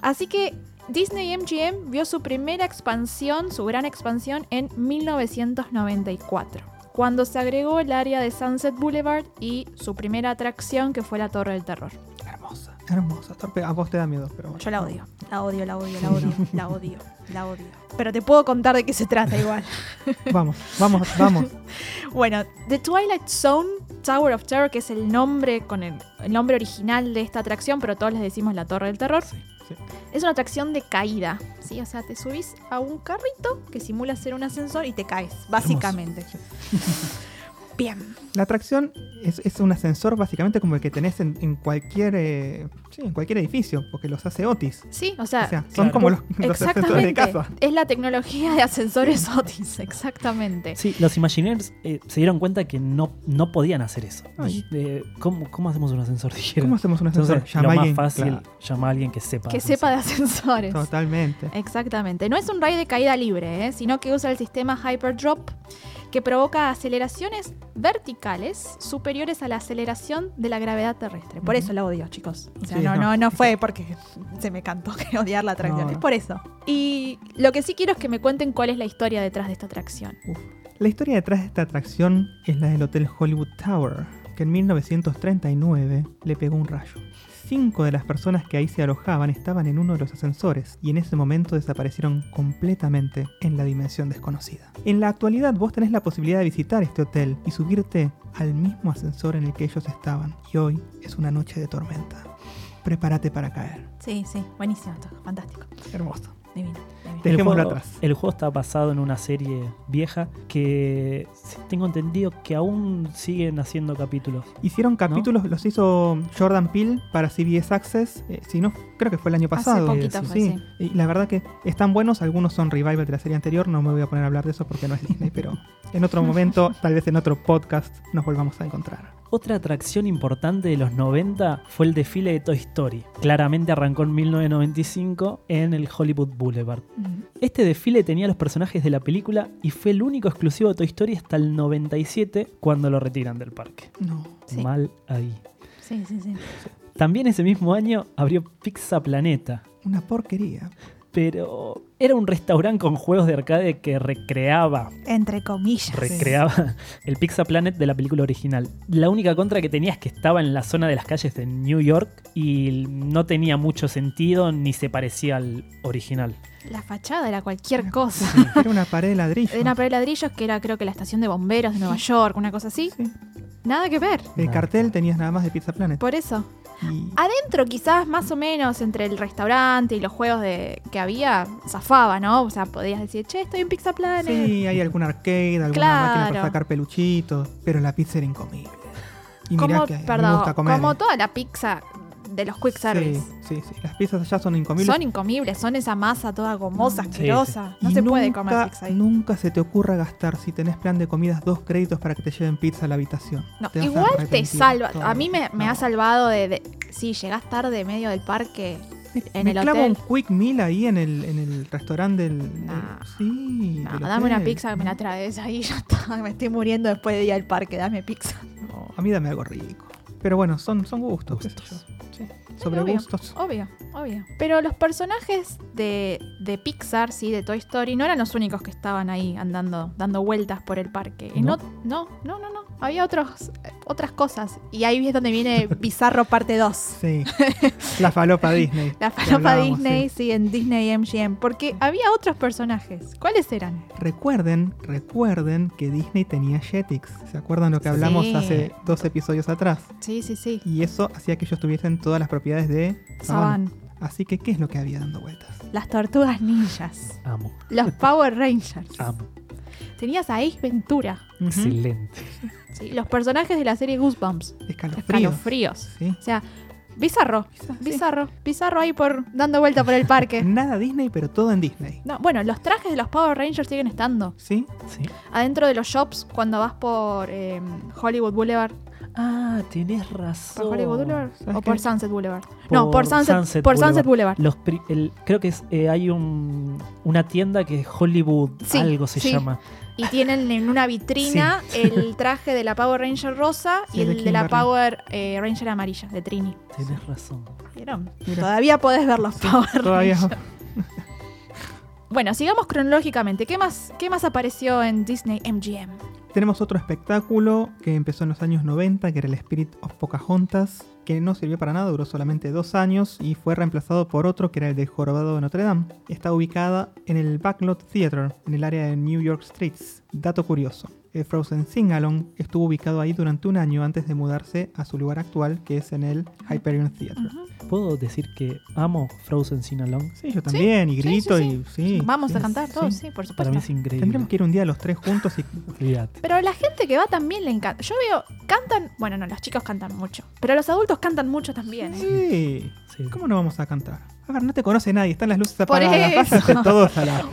Así que Disney MGM vio su primera expansión, su gran expansión, en 1994, cuando se agregó el área de Sunset Boulevard y su primera atracción, que fue la Torre del Terror. Hermosa. Hermosa. A vos te da miedo, pero bueno. Yo la odio, la odio, la odio, la odio, la odio, la odio. [laughs] Pero te puedo contar de qué se trata igual. [laughs] Vamos, vamos, vamos. [laughs] Bueno, The Twilight Zone Tower of Terror, que es el nombre con el, el nombre original de esta atracción, pero todos les decimos la Torre del Terror. sí. Es una atracción de caída, ¿sí? O sea, te subís a un carrito que simula ser un ascensor y te caes, básicamente. [laughs] Bien. La atracción es, es un ascensor básicamente como el que tenés en, en cualquier eh, sí, en cualquier edificio, porque los hace Otis. Sí, o sea, O sea, son claro. como los, los ascensores de exactamente. casa. Es la tecnología de ascensores Otis, exactamente. Sí, los Imagineers eh, se dieron cuenta que no, no podían hacer eso. Ay. Eh, ¿cómo, cómo hacemos un ascensor? Dijeron. ¿Cómo hacemos un ascensor? Entonces, Llama lo a más alguien, fácil, claro, llama a alguien que sepa. Que de sepa de ascensores. Totalmente. Exactamente. No es un raid de caída libre, ¿eh? sino que usa el sistema Hyperdrop que provoca aceleraciones verticales superiores a la aceleración de la gravedad terrestre. Por eso la odio, chicos. O sea, Sí, no, no. no, [laughs] fue porque [laughs] se me cantó que [laughs] odiar la atracción. No. Es por eso. Y lo que sí quiero es que me cuenten cuál es la historia detrás de esta atracción. La historia detrás de esta atracción es la del Hotel Hollywood Tower, que en 1939 le pegó un rayo. Cinco de las personas que ahí se alojaban estaban en uno de los ascensores y en ese momento desaparecieron completamente en la dimensión desconocida. En la actualidad vos tenés la posibilidad de visitar este hotel y subirte al mismo ascensor en el que ellos estaban y hoy es una noche de tormenta. Prepárate para caer. Sí, sí, buenísimo fantástico. Hermoso. Divino. El Dejémoslo juego, atrás. el juego está basado en una serie vieja que sí, tengo entendido que aún siguen haciendo capítulos. Hicieron capítulos, los hizo Jordan Peele para CBS Access, eh, si no, creo que fue el año Hace pasado. poquito sí, fue, sí. Y la verdad que están buenos, algunos son revival de la serie anterior, no me voy a poner a hablar de eso porque no es Disney, [laughs] pero en otro momento, tal vez en otro podcast, nos volvamos a encontrar. Otra atracción importante de los 90 fue el desfile de Toy Story. Claramente arrancó en 1995 en el Hollywood Boulevard. Este desfile tenía los personajes de la película y fue el único exclusivo de Toy Story hasta el 97 cuando lo retiran del parque. No. Sí. Mal ahí. Sí, sí, sí. También ese mismo año abrió Pizza Planeta, Una porquería. Pero era un restaurante con juegos de arcade que recreaba, Entre comillas. recreaba el Pizza Planet de la película original. La única contra que tenía es que estaba en la zona de las calles de New York y no tenía mucho sentido ni se parecía al original. La fachada era cualquier cosa. Sí, [laughs] Era una pared de ladrillo. De una pared de ladrillos que era creo que la estación de bomberos de Nueva York, una cosa así. Sí. Nada que ver. El cartel tenías nada más de Pizza Planet. Por eso. Adentro quizás más o menos entre el restaurante y los juegos de que había, zafaba, ¿no? O sea, podías decir, che, estoy en Pizza Planet. sí, hay algún arcade, alguna Claro. máquina para sacar peluchitos, pero la pizza era incomible. Y mirá que mí me perdón, gusta comer. como toda la pizza de los quick service. Sí, sí, sí. Las pizzas allá son incomibles. Son incomibles, son esa masa toda gomosa, Sí, asquerosa. No Y se puede comer pizza ahí. Nunca se te ocurra gastar, si tenés plan de comidas, dos créditos para que te lleven pizza a la habitación. No, Te igual te salva. todo. A mí me, me No. ha salvado de, de- Si llegás tarde medio del parque. en me el clavo hotel. un quick meal ahí en el, en el restaurante del. del- Nah. sí. Del dame una pizza que me la traes ahí. [laughs] Ya está. Me estoy muriendo después de día del parque. Dame pizza. No, a mí dame algo rico. Pero bueno, son, son gustos, Gustos. Sobre obvio. gustos. Obvio, obvio. Pero los personajes de, de Pixar, sí, de Toy Story, no eran los únicos que estaban ahí andando, dando vueltas por el parque. No, ¿No? no, no, no, no. había otros, otras cosas. Y ahí es donde viene [laughs] Bizarro parte 2. Sí. [laughs] La falopa Disney. La falopa Disney, sí. sí, en Disney MGM. Porque había otros personajes. ¿Cuáles eran? Recuerden, recuerden que Disney tenía Jetix. ¿Se acuerdan lo que hablamos Sí. hace dos episodios atrás? Sí, sí, sí. Y eso hacía que ellos tuviesen todas las propiedades de Saban. Saban. Así que, ¿qué es lo que había dando vueltas? Las tortugas ninjas. Amo, Los Power Rangers. amo. Tenías a Ace Ventura. Excelente. Sí, los personajes de la serie Goosebumps. Escalofríos. Escalofríos. Sí. O sea, bizarro. Bizarro. Bizarro ahí por dando vuelta por el parque. [laughs] Nada Disney, pero todo en Disney. No, bueno, los trajes de los Power Rangers siguen estando. ¿Sí? Sí. Adentro de los shops, cuando vas por eh, Hollywood Boulevard. Ah, tenés ¿Por razón. Hollywood Boulevard? ¿Sabes ¿O por? Sunset Boulevard? no, por Sunset, por Sunset Boulevard. Los pri- el- creo que es, eh, hay un, una tienda que es Hollywood, Sí, algo se sí. llama. Y tienen en una vitrina [laughs] el traje de la Power Ranger rosa Sí, y de el de la Kimberly. Power eh, Ranger amarilla, de Trini. Tenés razón. ¿Vieron? Mira. Todavía podés ver los Power Todavía. Rangers. [laughs] Bueno, sigamos cronológicamente. ¿Qué más, ¿Qué más apareció en Disney MGM? Tenemos otro espectáculo que empezó en los años 90, que era el Spirit of Pocahontas, que no sirvió para nada, duró solamente dos años y fue reemplazado por otro que era el de Jorobado de Notre Dame. Está ubicada en el Backlot Theater, en el área de New York Streets. Dato curioso. El Frozen Sing-Along estuvo ubicado ahí durante un año antes de mudarse a su lugar actual, que es en el Hyperion Theater. ¿Puedo decir que amo Frozen Sin Along? Sí, yo también, y sí, grito sí, y sí. Vamos sí, a cantar todos, sí. sí, por Para mí supuesto. es increíble. Tendremos que ir un día los tres juntos y. [laughs] Pero a la gente que va también le encanta. Yo veo, cantan, bueno, no, los chicos cantan mucho, pero los adultos cantan mucho también. ¿eh? Sí. Sí. ¿Cómo no vamos a cantar? A ver, no te conoce nadie, están las luces Por apagadas. eso. Váyanse [laughs] todos a la.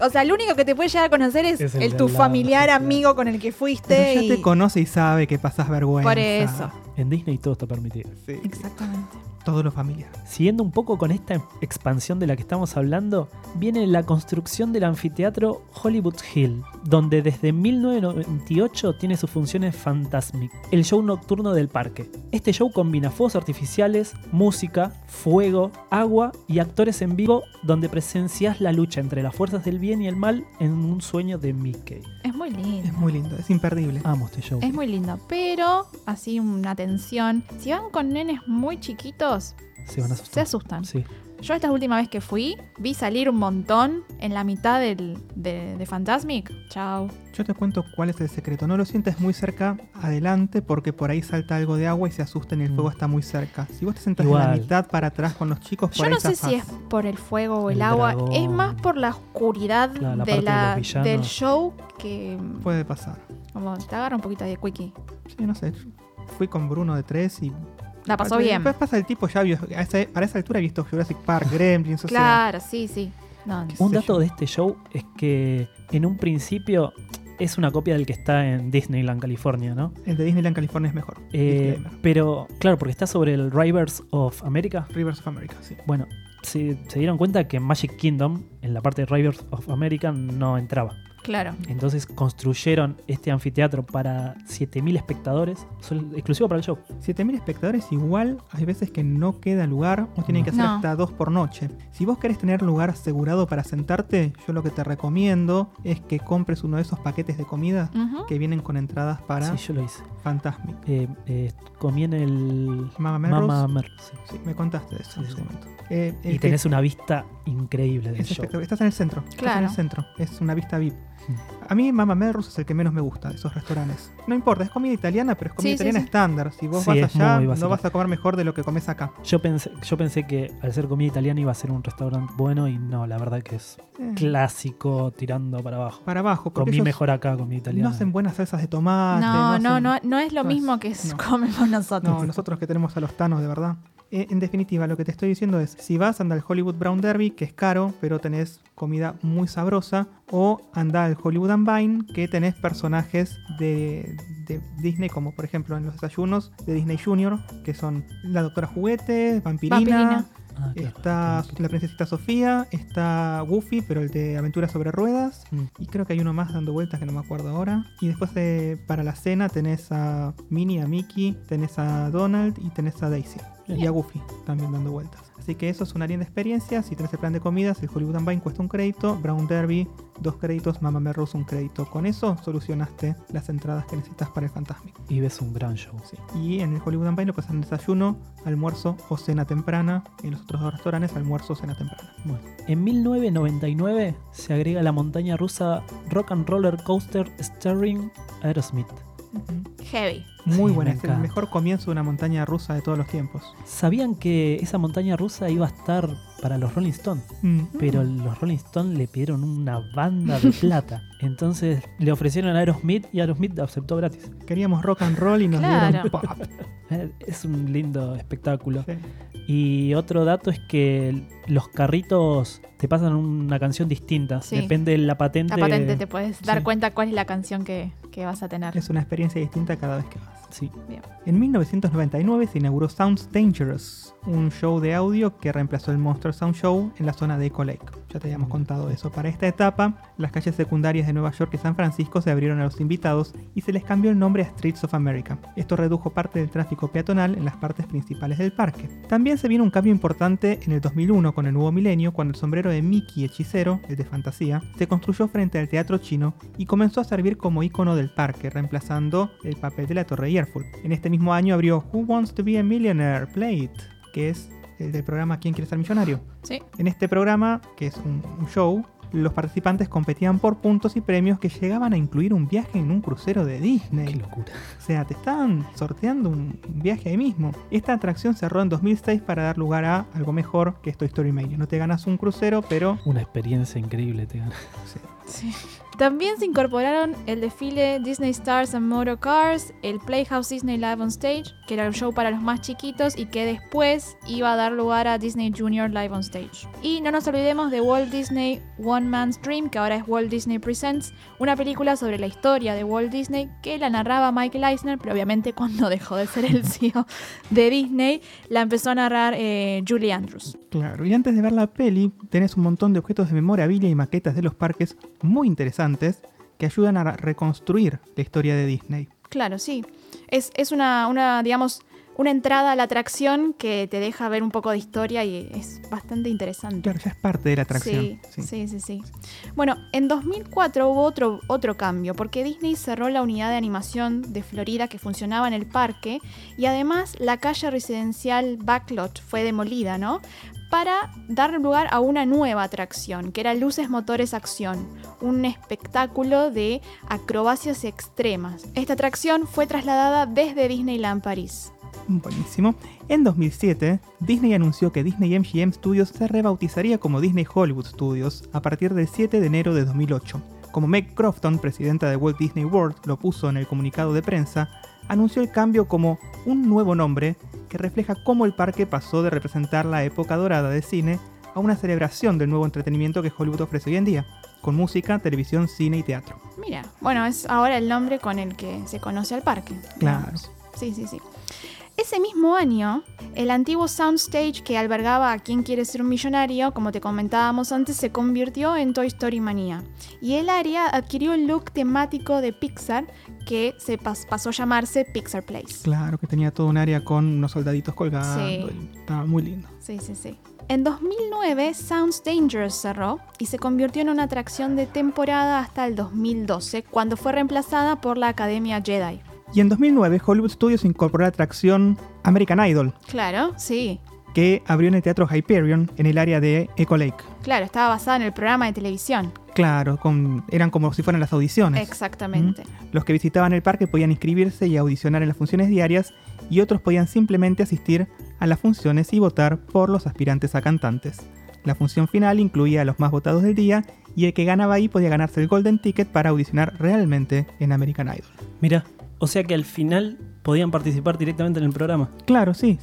O sea, el único que te puede llegar a conocer es, Es el tu lado, familiar, amigo con el que fuiste. Pero ya y- te conoce y sabe que pasás vergüenza. Por eso. En Disney todo está permitido. Sí. Exactamente. Todo lo familiar. Siguiendo un poco con esta expansión de la que estamos hablando, viene la construcción del anfiteatro Hollywood Hill, donde desde 1998 tiene sus funciones Fantasmic, el show nocturno del parque. Este show combina fuegos artificiales, música, fuego, agua y actores en vivo donde presencias la lucha entre las fuerzas del bien y el mal en un sueño de Mickey. Es muy lindo. Es muy lindo, es imperdible. Amo este show. Es muy lindo. Pero, así una atención. Si van con nenes muy chiquitos, Se van a se asustan. Sí. Yo esta última vez que fui, vi salir un montón en la mitad del, de, de Fantasmic. Chao. Yo te cuento cuál es el secreto. No lo sientes muy cerca adelante porque por ahí salta algo de agua y se asusten y el Mm. fuego está muy cerca. Si vos te sentás en la Igual. mitad para atrás con los chicos, por Yo ahí no sé zafás. si es por el fuego o el, El agua. dragón. Es más por la oscuridad Claro, la de la, del show que Puede pasar. como te agarra un poquito de quickie. Sí, no sé. Fui con Bruno de 3 y... La pasó Después bien. pasa el tipo ya vio, a esa- para esa altura he visto Jurassic Park, Gremlins, o sea... Claro, sí, sí. No, ¿Qué Un dato yo? de este show es que en un principio es una copia del que está en Disneyland, California, ¿no? El de Disneyland California es mejor. Eh, Disclaimer. pero claro, porque está sobre el Rivers of America. Rivers of America, sí. Bueno, se, se dieron cuenta que Magic Kingdom, en la parte de Rivers of America, no entraba. Claro. Entonces construyeron este anfiteatro para 7.000 espectadores, exclusivo para el show. 7000 espectadores igual hay veces que no queda lugar o tienen que hacer No. hasta dos por noche. Si vos querés tener lugar asegurado para sentarte, yo lo que te recomiendo es que compres uno de esos paquetes de comida Ujú. que vienen con entradas para Sí, yo lo hice. Fantasmic. Eh, eh, comí en el Mama Melrose. Mama Mer- sí. Sí, me contaste de eso en Sí, su sí. momento. Eh, el Y que- tenés una vista increíble del es show. espectacular. Estás en el centro. Estás en Claro. el centro. Es una vista VIP. A mí Mama Melrose es el que menos me gusta de esos restaurantes. No importa, es comida italiana, pero es comida Sí, italiana sí. estándar. Si vos Sí, vas allá, no vas a comer mejor de lo que comes acá. Yo pensé, yo pensé que al ser comida italiana iba a ser un restaurante bueno y no, la verdad que es Eh, clásico tirando para abajo. para abajo, Comí mejor acá, comida italiana. no hacen buenas salsas de tomate. No, no, hacen- no, no es lo no es- mismo que comemos nosotros. No, nosotros que tenemos a los tanos, de verdad. Eh, en definitiva, lo que te estoy diciendo es, si vas, anda al Hollywood Brown Derby, que es caro, pero tenés comida muy sabrosa, o anda al Hollywood and Vine, que tenés personajes de, de Disney, como por ejemplo en los desayunos de Disney Junior, que son la Doctora Juguete, Vampirina, Vampirina. Ah, claro. está la Princesita Sofía, está Goofy, pero el de Aventuras sobre Ruedas, Mm. y creo que hay uno más dando vueltas que no me acuerdo ahora. Y después de, para la cena tenés a Minnie, a Mickey, tenés a Donald y tenés a Daisy. Y a Goofy también dando vueltas. Así que eso es una linda experiencia. Si tenés el plan de comidas, el Hollywood and Vine cuesta un crédito, Brown Derby dos créditos, Mia Rose un crédito. Con eso solucionaste las entradas que necesitas para el Fantasmic. Y ves un gran show. Sí. Y en el Hollywood and Vine lo pasan desayuno, almuerzo o cena temprana. En los otros dos restaurantes, almuerzo o cena temprana. Bueno, en 1999 se agrega la montaña rusa Rock and Roller Coaster Starring Aerosmith. Heavy. Muy Sí, buena, es el mejor comienzo de una montaña rusa de todos los tiempos. Sabían que esa montaña rusa iba a estar para los Rolling Stones, Mm. pero los Rolling Stones le pidieron una banda de plata. [laughs] Entonces le ofrecieron a Aerosmith y Aerosmith aceptó gratis. Queríamos rock and roll y nos Claro. dieron pop. [laughs] Es un lindo espectáculo. Sí. Y otro dato es que los carritos te pasan una canción distinta. Sí. Depende de la patente. La patente te puedes dar Sí. cuenta cuál es la canción que, que vas a tener. Es una experiencia distinta cada vez que vas. Sí. En 1999 se inauguró Sounds Dangerous, un show de audio que reemplazó el Monster Sound Show en la zona de Echo Lake. Ya te habíamos contado eso. Para esta etapa, las calles secundarias de Nueva York y San Francisco se abrieron a los invitados y se les cambió el nombre a Streets of America. Esto redujo parte del tráfico peatonal en las partes principales del parque. También se vino un cambio importante en el 2001 con el nuevo milenio, cuando el sombrero de Mickey Hechicero, el de fantasía, se construyó frente al teatro chino y comenzó a servir como icono del parque, reemplazando el papel de la Torre Eiffel. En este mismo año abrió Who Wants to be a Millionaire Plate, que es el del programa ¿Quién quiere ser millonario? Sí. En este programa, que es un, un show, los participantes competían por puntos y premios que llegaban a incluir un viaje en un crucero de Qué Disney. locura. O sea, te estaban sorteando un viaje ahí mismo. Esta atracción cerró en 2006 para dar lugar a algo mejor que es Toy Story Mania. No te ganas un crucero, pero... Una experiencia increíble te gana. [laughs] sí. También se incorporaron el desfile Disney Stars and Motor Cars, el Playhouse Disney Live on Stage, que era un show para los más chiquitos y que después iba a dar lugar a Disney Junior Live on Stage. Y no nos olvidemos de Walt Disney One Man's Dream, que ahora es Walt Disney Presents, una película sobre la historia de Walt Disney que la narraba Michael Eisner, pero obviamente cuando dejó de ser el [laughs] CEO de Disney, la empezó a narrar eh, Julie Andrews. Claro, y antes de ver la peli, tenés un montón de objetos de memorabilia y maquetas de los parques muy interesantes que ayudan a reconstruir la historia de Disney. Claro, sí. Es, es una, una, digamos, una entrada a la atracción que te deja ver un poco de historia y es bastante interesante. Claro, ya es parte de la atracción. Sí, sí, sí, sí. Bueno, en 2004 hubo otro, otro cambio, porque Disney cerró la unidad de animación de Florida que funcionaba en el parque y además la calle residencial Backlot fue demolida, ¿no? Para dar lugar a una nueva atracción, que era Luces Motores Acción, un espectáculo de acrobacias extremas. Esta atracción fue trasladada desde Disneyland París. Buenísimo. En 2007, Disney anunció que Disney MGM Studios se rebautizaría como Disney Hollywood Studios a partir del 7 de enero de 2008. Como Meg Crofton, presidenta de Walt Disney World, lo puso en el comunicado de prensa, anunció el cambio como un nuevo nombre que refleja cómo el parque pasó de representar la época dorada de cine a una celebración del nuevo entretenimiento que Hollywood ofrece hoy en día, con música, televisión, cine y teatro. Mira, bueno, es ahora el nombre con el que se conoce al parque. Claro. digamos. Sí, sí, sí. Ese mismo año, el antiguo soundstage que albergaba a Quien quiere ser un millonario, como te comentábamos antes, se convirtió en Toy Story Manía. Y el área adquirió el look temático de Pixar que se pas- pasó a llamarse Pixar Place. Claro que tenía todo un área con unos soldaditos colgando. Sí. Estaba muy lindo. Sí, sí, sí. En 2009, Sounds Dangerous cerró y se convirtió en una atracción de temporada hasta el 2012, cuando fue reemplazada por la Academia Jedi. Y en 2009 Hollywood Studios incorporó la atracción American Idol, Claro, sí. que abrió en el Teatro Hyperion en el área de Echo Lake. Claro, estaba basada en el programa de televisión. Claro, con- eran como si fueran las audiciones. Exactamente. Los que visitaban el parque podían inscribirse y audicionar en las funciones diarias y otros podían simplemente asistir a las funciones y votar por los aspirantes a cantantes. La función final incluía a los más votados del día y el que ganaba ahí podía ganarse el Golden Ticket para audicionar realmente en American Idol. Mira, o sea que al final podían participar directamente en el programa. Claro, sí,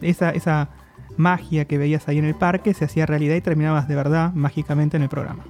esa, esa magia que veías ahí en el parque se hacía realidad y terminabas de verdad mágicamente en el programa.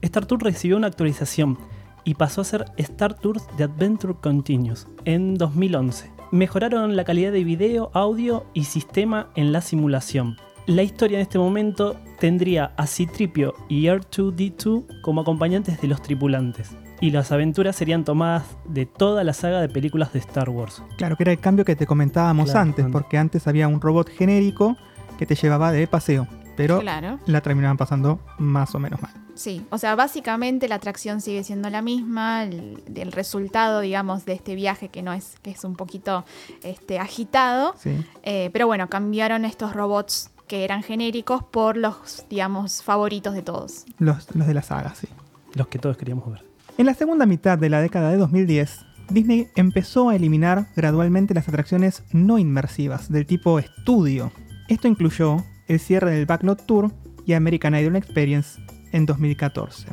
Star Tours recibió una actualización y pasó a ser Star Tours The Adventure Continues en 2011. Mejoraron la calidad de video, audio y sistema en la simulación. La historia en este momento tendría a Citripio y R2D2 como acompañantes de los tripulantes. Y las aventuras serían tomadas de toda la saga de películas de Star Wars. Claro que era el cambio que te comentábamos Claro, antes, antes. porque antes había un robot genérico que te llevaba de paseo, pero Claro. la terminaban pasando más o menos mal. Sí, o sea, básicamente la atracción sigue siendo la misma, el, el resultado, digamos, de este viaje que no es, que es un poquito este, agitado, Sí. eh, pero bueno, cambiaron estos robots que eran genéricos por los, digamos, favoritos de todos. Los, los de la saga, sí. Los que todos queríamos ver. En la segunda mitad de la década de 2010, Disney empezó a eliminar gradualmente las atracciones no inmersivas del tipo estudio. Esto incluyó el cierre del Backlot Tour y American Idol Experience en 2014.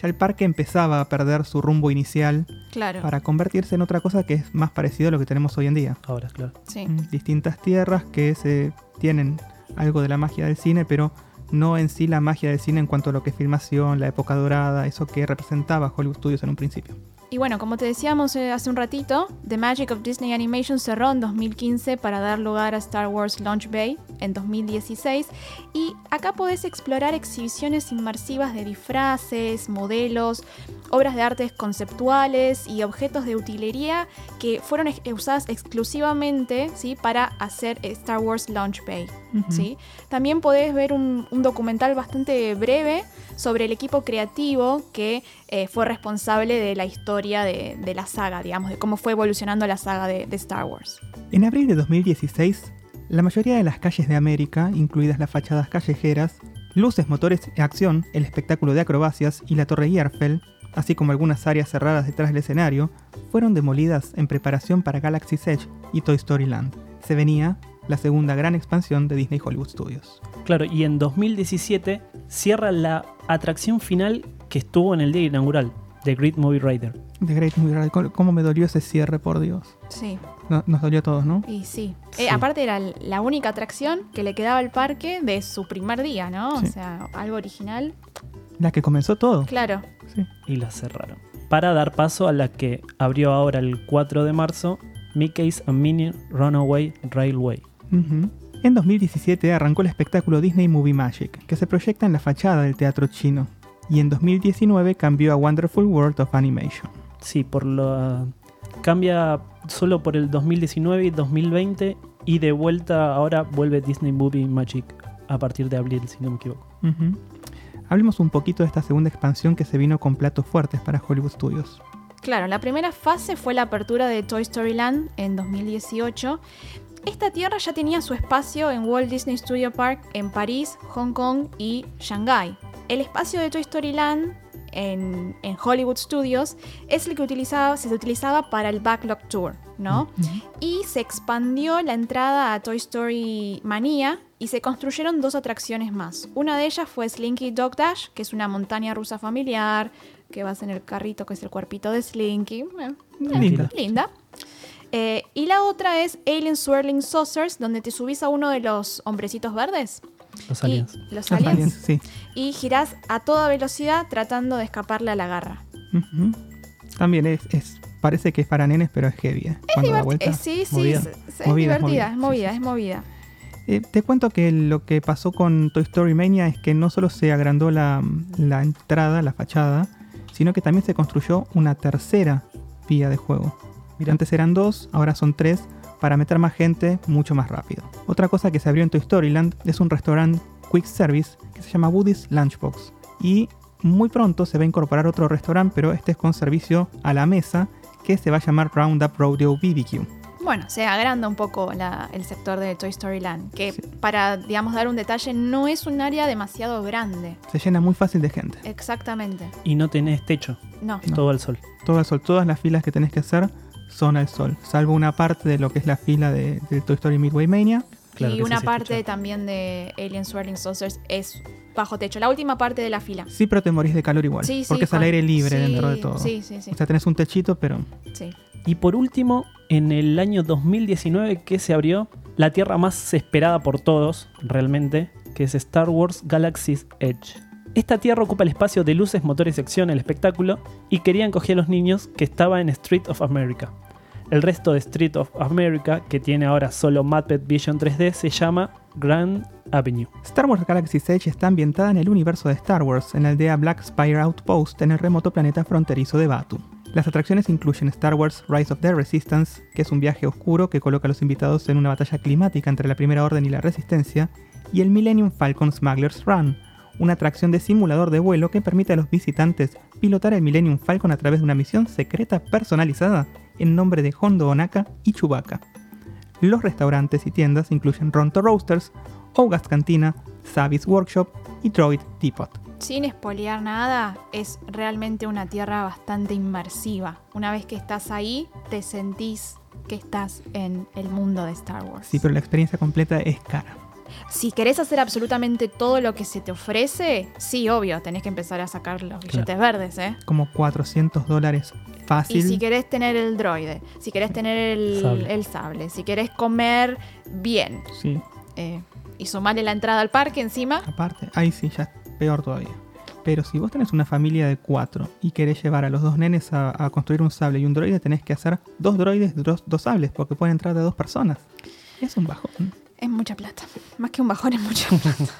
Ya el parque empezaba a perder su rumbo inicial Claro. para convertirse en otra cosa que es más parecido a lo que tenemos hoy en día. Ahora, claro. Sí. Mm, Distintas tierras que se tienen algo de la magia del cine, pero no en sí la magia del cine en cuanto a lo que es filmación, la época dorada, eso que representaba Hollywood Studios en un principio. Y bueno, como te decíamos eh, hace un ratito, The Magic of Disney Animation cerró en 2015 para dar lugar a Star Wars Launch Bay en 2016 y acá podés explorar exhibiciones inmersivas de disfraces, modelos, obras de artes conceptuales y objetos de utilería que fueron ex- usadas exclusivamente ¿sí? para hacer Star Wars Launch Bay. ¿sí? También podés ver un, un documental bastante breve sobre el equipo creativo que eh, fue responsable de la historia de, de la saga, digamos, de cómo fue evolucionando la saga de, de Star Wars. En abril de 2016, la mayoría de las calles de América, incluidas las fachadas callejeras, luces, motores y acción, el espectáculo de acrobacias y la torre Eiffel, así como algunas áreas cerradas detrás del escenario, fueron demolidas en preparación para Galaxy's Edge y Toy Story Land. Se venía la segunda gran expansión de Disney Hollywood Studios. Claro, y en 2017 cierra la atracción final que estuvo en el día inaugural, The Great Movie Rider. The Great Movie Ride, ¿cómo- ¿cómo me dolió ese cierre, por Dios? Sí, No- nos dolió a todos, ¿no? y sí. Sí. Eh, aparte era la única atracción que le quedaba al parque de su primer día, ¿no? Sí. O sea, algo original. La que comenzó todo. Claro, Sí. y la cerraron. Para dar paso a la que abrió ahora el 4 de marzo, Mickey's and Minnie Runaway Railway. En 2017 arrancó el espectáculo Disney Movie Magic, que se proyecta en la fachada del teatro chino, y en 2019 cambió a Wonderful World of Animation. Sí, por lo cambia solo por el 2019 y 2020 y de vuelta ahora vuelve Disney Movie Magic a partir de abril, si no me equivoco. Ujú. Hablemos un poquito de esta segunda expansión que se vino con platos fuertes para Hollywood Studios. Claro, la primera fase fue la apertura de Toy Story Land en 2018. Esta tierra ya tenía su espacio en Walt Disney Studio Park en París, Hong Kong y Shanghái. El espacio de Toy Story Land en, en Hollywood Studios es el que utilizaba, se utilizaba para el Backlog Tour, ¿no? Y se expandió la entrada a Toy Story Mania y se construyeron dos atracciones más. Una de ellas fue Slinky Dog Dash, que es una montaña rusa familiar, que vas en el carrito que es el cuerpito de Slinky. Linda. linda. Eh, y la otra es Alien Swirling Saucers, donde te subís a uno de los hombrecitos verdes. Los y- aliens. los Los aliens. aliens, sí. Y girás a toda velocidad tratando de escaparle a la garra. También es, es- parece que es para nenes, pero es heavy. ¿eh? Cuando da Divert- vuelta. eh, sí, sí, movida. es, es Movida, es divertida, movida. es movida, Sí, sí, es movida. Eh, te cuento que lo que pasó con Toy Story Mania es que no solo se agrandó la, la entrada, la fachada, sino que también se construyó una tercera vía de juego. Mira, antes eran dos, ahora son tres, para meter más gente mucho más rápido. Otra cosa que se abrió en Toy Story Land es un restaurante quick service que se llama Woody's Lunchbox. Y muy pronto se va a incorporar otro restaurante, pero este es con servicio a la mesa, que se va a llamar Roundup Rodeo BBQ. Bueno, se agranda un poco la- el sector de Toy Story Land, que Sí. para, digamos, dar un detalle, no es un área demasiado grande. Se llena muy fácil de gente. Exactamente. Y no tenés techo, No. No. todo al sol. todo al sol, todas las filas que tenés que hacer son al sol, salvo una parte de lo que es la fila de, de Toy Story Midway Mania. Claro y una sí parte escucha. también de Alien Swirling Saucers es bajo techo. La última parte de la fila. Sí, pero te morís de calor igual, Sí, sí, porque es al aire libre sí, dentro de todo. Sí, sí, sí. O sea, tenés un techito, pero sí. Y por último, en el año 2019 que se abrió la tierra más esperada por todos, realmente, que es Star Wars Galaxy's Edge. Esta tierra ocupa el espacio de luces, motores y acción, el espectáculo, y querían coger a los niños que estaba en Street of America. El resto de Street of America, que tiene ahora solo Muppet Vision 3D, se llama Grand Avenue. Star Wars Galaxy's Edge está ambientada en el universo de Star Wars, en la aldea Black Spire Outpost en el remoto planeta fronterizo de Batu. Las atracciones incluyen Star Wars Rise of the Resistance, que es un viaje oscuro que coloca a los invitados en una batalla climática entre la Primera Orden y la Resistencia, y el Millennium Falcon Smuggler's Run, una atracción de simulador de vuelo que permite a los visitantes pilotar el Millennium Falcon a través de una misión secreta personalizada en nombre de Hondo Onaka y Chewbacca. Los restaurantes y tiendas incluyen Ronto Roasters, August Cantina, Savis Workshop y Droid Teapot. Sin espolear nada, es realmente una tierra bastante inmersiva. Una vez que estás ahí, te sentís que estás en el mundo de Star Wars. Sí, pero la experiencia completa es cara. Si querés hacer absolutamente todo lo que se te ofrece, sí, obvio, tenés que empezar a sacar los billetes verdes, ¿eh? Como 400 dólares fácil. Y si querés tener el droide, si querés tener el Sable. el sable, si querés comer bien, Sí, eh, y sumarle la entrada al parque encima, aparte, ahí sí, ya es peor todavía. Pero si vos tenés una familia de cuatro y querés llevar a los dos nenes a, a construir un sable y un droide, tenés que hacer dos droides, dos, dos sables, porque pueden entrar de dos personas. Es un bajón. es mucha plata. Más que un bajón, es mucha [laughs] plata.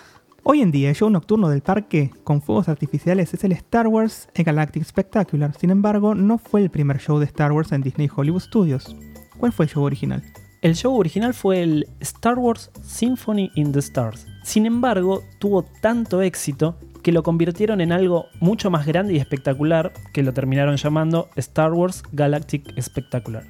Hoy en día el show nocturno del parque con fuegos artificiales es el Star Wars Galactic Spectacular. Sin embargo, no fue el primer show de Star Wars en Disney Hollywood Studios. ¿Cuál fue el show original? El show original fue el Star Wars Symphony in the Stars. Sin embargo, tuvo tanto éxito que lo convirtieron en algo mucho más grande y espectacular que lo terminaron llamando Star Wars Galactic Spectacular.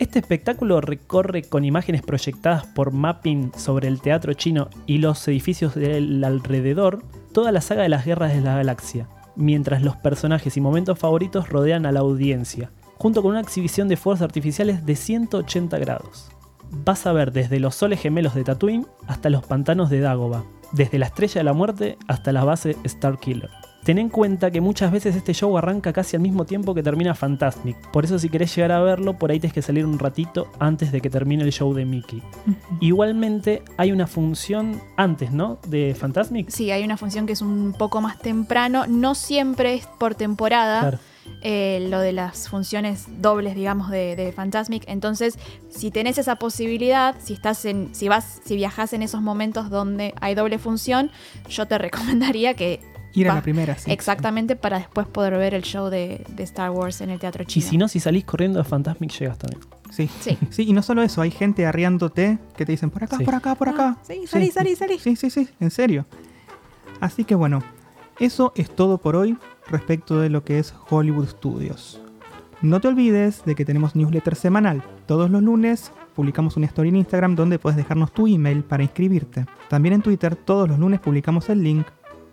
Este espectáculo recorre con imágenes proyectadas por mapping sobre el teatro chino y los edificios del alrededor toda la saga de las guerras de la galaxia, mientras los personajes y momentos favoritos rodean a la audiencia, junto con una exhibición de fuerzas artificiales de 180 grados. Vas a ver desde los soles gemelos de Tatooine hasta los pantanos de Dagobah, desde la Estrella de la Muerte hasta la base Starkiller. Ten en cuenta que muchas veces este show arranca casi al mismo tiempo que termina Fantasmic, por eso si querés llegar a verlo, por ahí tenés que salir un ratito antes de que termine el show de Mickey. Igualmente hay una función antes, ¿no? De Fantasmic. Sí, hay una función que es un poco más temprano. No siempre es por temporada. Claro. eh, lo de las funciones dobles, digamos, de, de Fantasmic. Entonces, si tenés esa posibilidad, si estás en, si vas, si viajas en esos momentos donde hay doble función, yo te [laughs] recomendaría que Ir a la primera, sí. exactamente para después poder ver el show de, de Star Wars en el teatro Y chino. si no, si salís corriendo de Fantasmic llegas también. Sí. Sí. [laughs] Sí, y no solo eso, hay gente arriándote que te dicen por acá, Sí. por acá, por acá. Ah, sí, salí, salí, salí. Sí, sí, sí, en serio. Así que bueno, eso es todo por hoy respecto de lo que es Hollywood Studios. No te olvides de que tenemos newsletter semanal. Todos los lunes publicamos una historia en Instagram donde puedes dejarnos tu email para inscribirte. También en Twitter todos los lunes publicamos el link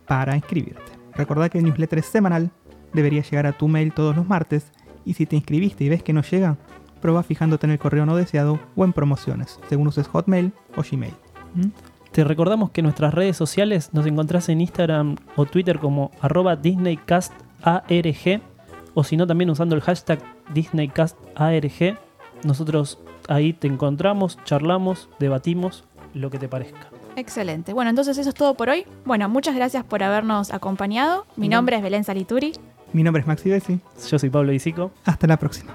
para inscribirte. Recordá que el newsletter es semanal, debería llegar a tu mail todos los martes y si te inscribiste y ves que no llega, prueba fijándote en el correo no deseado o en promociones, según uses Hotmail o Gmail. ¿Mm? Te recordamos que nuestras redes sociales nos encontrás en Instagram o Twitter como arroba DisneyCastARG o si no también usando el hashtag DisneyCastARG. Nosotros ahí te encontramos, charlamos, debatimos lo que te parezca. Excelente. Bueno, entonces eso es todo por hoy. Bueno, muchas gracias por habernos acompañado. Mi No. nombre es Belén Salituri. Mi nombre es Maxi Bessi. Yo soy Pablo Isico. Hasta la próxima.